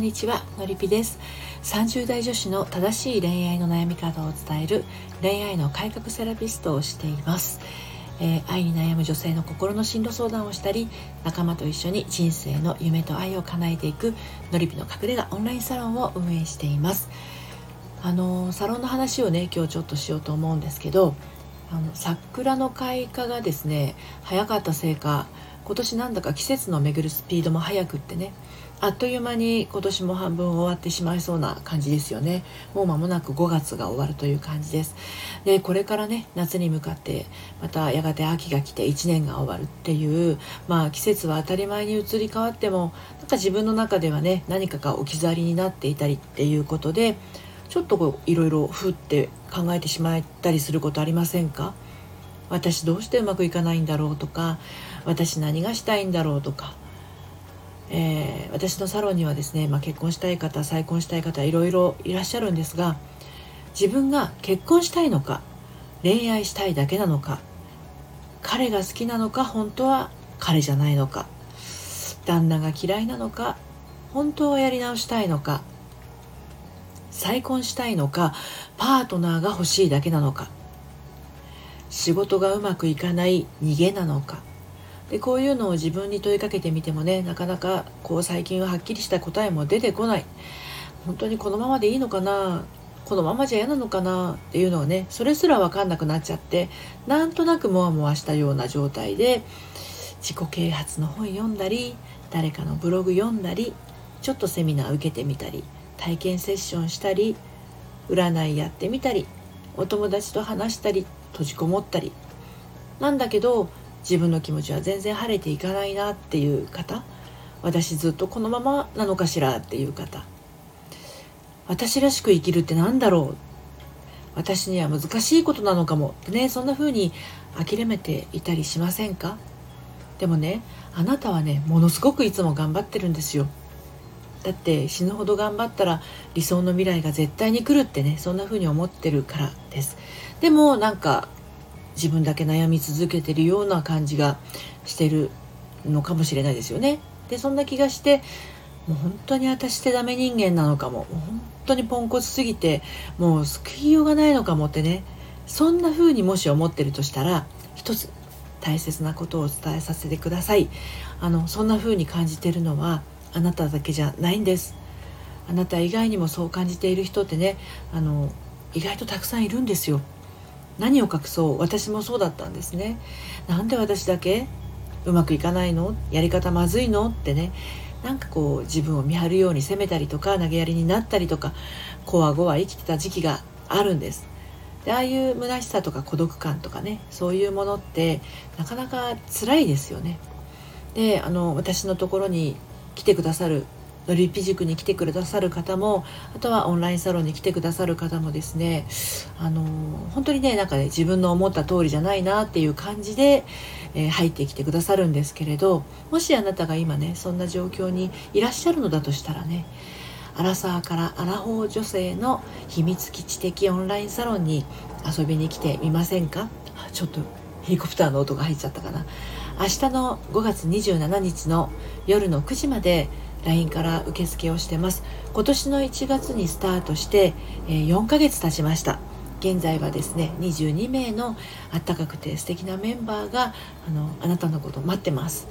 んにちはのりぴです。30代女子の正しい恋愛の悩み方を伝える恋愛の改革セラピストをしています、えー愛に悩む女性の心の進路相談をしたり仲間と一緒に人生の夢と愛を叶えていくのりぴの隠れ家オンラインサロンを運営しています。あのサロンの話をね今日ちょっとしようと思うんですけどあの桜の開花がですね早かったせいか今年なんだか季節の巡るスピードも速くってねあっという間に今年も半分終わってしまいそうな感じですよね。もう間もなく5月が終わるという感じです。でこれからね夏に向かってまたやがて秋が来て1年が終わるっていうまあ季節は当たり前に移り変わってもなんか自分の中ではね何かが置き去りになっていたりっていうことでちょっとこういろいろふって考えてしまったりすることありませんか？私どうしてうまくいかないんだろうとか私何がしたいんだろうとか、えー私のサロンにはですね、まあ、結婚したい方再婚したい方いろいろいらっしゃるんですが自分が結婚したいのか恋愛したいだけなのか彼が好きなのか本当は彼じゃないのか旦那が嫌いなのか本当はやり直したいのか再婚したいのかパートナーが欲しいだけなのか仕事がうまくいかない逃げなのかでこういうのを自分に問いかけてみてもねなかなかこう最近ははっきりした答えも出てこない。本当にこのままでいいのかな？このままじゃ嫌なのかな？っていうのをねそれすら分かんなくなっちゃってなんとなくモワモワしたような状態で自己啓発の本読んだり誰かのブログ読んだりちょっとセミナー受けてみたり体験セッションしたり占いやってみたりお友達と話したり閉じこもったり。なんだけど自分の気持ちは全然晴れていかないなっていう方私ずっとこのままなのかしらっていう方私らしく生きるって何だろう私には難しいことなのかもってねそんな風に諦めていたりしませんか？でもねあなたはねものすごくいつも頑張ってるんですよ。だって死ぬほど頑張ったら理想の未来が絶対に来るってねそんな風に思ってるからです。でもなんか自分だけ悩み続けてるような感じがしてるのかもしれないですよね。でそんな気がしてもう本当に私ってダメ人間なのかも。本当にポンコツすぎてもう救いようがないのかもってね。そんな風にもし思ってるとしたら一つ大切なことをお伝えさせてください。あのそんな風に感じてるのはあなただけじゃないんです。あなた以外にもそう感じている人ってねあの意外とたくさんいるんですよ。何を隠そう私もそうだったんですね。なんで私だけ？うまくいかないの？やり方まずいの？ってね。なんかこう自分を見張るように責めたりとか投げやりになったりとかこわごわ生きてた時期があるんです。でああいう虚しさとか孤独感とかね。そういうものってなかなか辛いですよね。であの私のところに来てくださるのりぴ塾に来てくださる方もあとはオンラインサロンに来てくださる方もですねあの本当にねなんかね自分の思った通りじゃないなっていう感じで、えー入ってきてくださるんですけれどもしあなたが今ねそんな状況にいらっしゃるのだとしたらねアラサーからアラフォー女性の秘密基地的オンラインサロンに遊びに来てみませんか？ちょっとヘリコプターの音が入っちゃったかな。明日の5月27日の夜の9時まで LINE から受付をしてます。今年の1月にスタートして、えー4ヶ月経ちました。現在はですね22名のあったかくて素敵なメンバーがあのあなたのことを待ってます、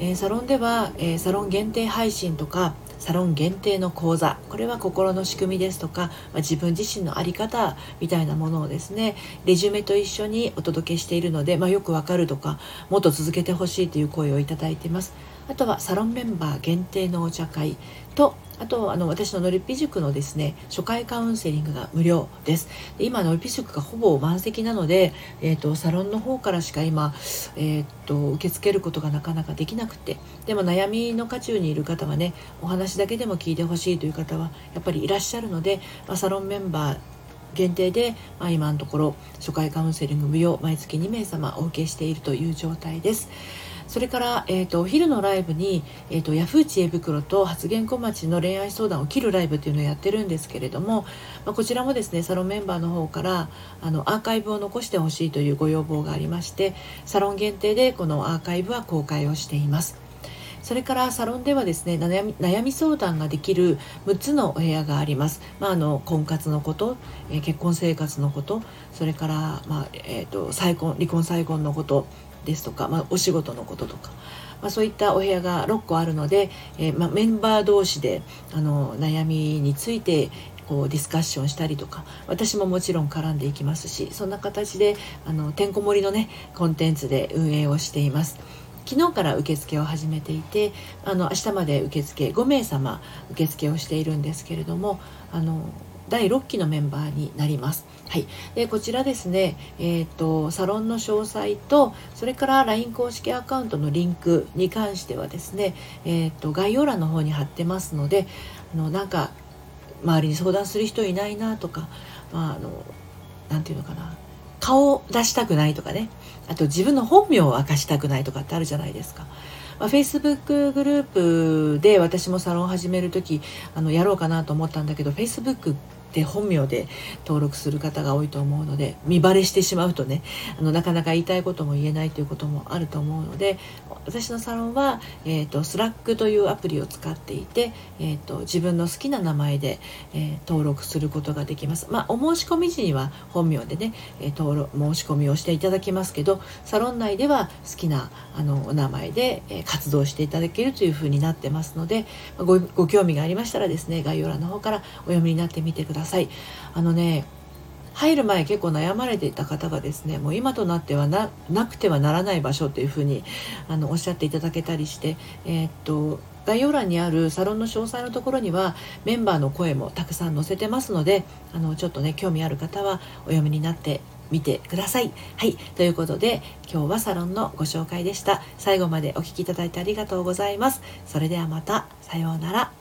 えーサロンでは、えーサロン限定配信とかサロン限定の講座これは心の仕組みですとか、まあ自分自身の在り方みたいなものをですねレジュメと一緒にお届けしているので、まあ、よくわかるとかもっと続けてほしいという声をいただいています。あとはサロンメンバー限定のお茶会。とあとあの私ののりぴ塾のですね初回カウンセリングが無料です。で今のりぴ塾がほぼ満席なので、えー、とサロンの方からしか今、えー、と受け付けることがなかなかできなくて。でも悩みの渦中にいる方はねお話だけでも聞いてほしいという方はやっぱりいらっしゃるので、まあ、サロンメンバー限定で、まあ、今のところ初回カウンセリング無料毎月2名様お受けしているという状態です。それから、えー、とお昼のライブに、えー、とヤフー知恵袋と発言小町の恋愛相談を切るライブっていうのをやってるんですけれども、まあ、こちらもですねサロンメンバーの方からあのアーカイブを残してほしいというご要望がありましてサロン限定でこのアーカイブは公開をしています。それからサロンではですね悩み悩み相談ができる6つのお部屋があります、まあ、あの婚活のこと、えー、結婚生活のことそれから、まあえーと、再婚離婚再婚のことですとか、まあ、お仕事のこととか、まあ、そういったお部屋が6個あるので、えー、まあ、メンバー同士であの悩みについてこうディスカッションしたりとか私ももちろん絡んでいきますしそんな形であのてんこ盛りのねコンテンツで運営をしています。昨日から受付を始めていてあの明日まで受付5名様受付をしているんですけれどもあの第6期のメンバーになります。はい、でこちらですね、えーと、サロンの詳細とそれから LINE 公式アカウントのリンクに関してはですね、えーと、概要欄の方に貼ってますのであのなんか周りに相談する人いないなとか、まあ、のなて言うのかな顔を出したくないとかねあと自分の本名を明かしたくないとかってあるじゃないですか。まあ、Facebook グループで私もサロン始める時あのやろうかなと思ったんだけど Facebook って本名で登録する方が多いと思うので見バレしてしまうとねあのなかなか言いたいことも言えないということもあると思うので私のサロンは、えーと、 Slack というアプリを使っていて、えーと、自分の好きな名前で、えー、登録することができます。まあ、お申し込み時には本名でね、えー、登録申し込みをしていただきますけどサロン内では好きなあのお名前で、えー、活動していただけるというふうになってますのでごご興味がありましたらですね概要欄の方からお読みになってみてください。ださいあのね入る前結構悩まれていた方がですねもう今となってはなくてはならない場所というふうにあのおっしゃっていただけたりして、えー、っと概要欄にあるサロンの詳細のところにはメンバーの声もたくさん載せてますのであのちょっとね興味ある方はお読みになってみてください。はい。ということで、今日はサロンのご紹介でした。最後までお聴きいただいてありがとうございます。それではまた。さようなら。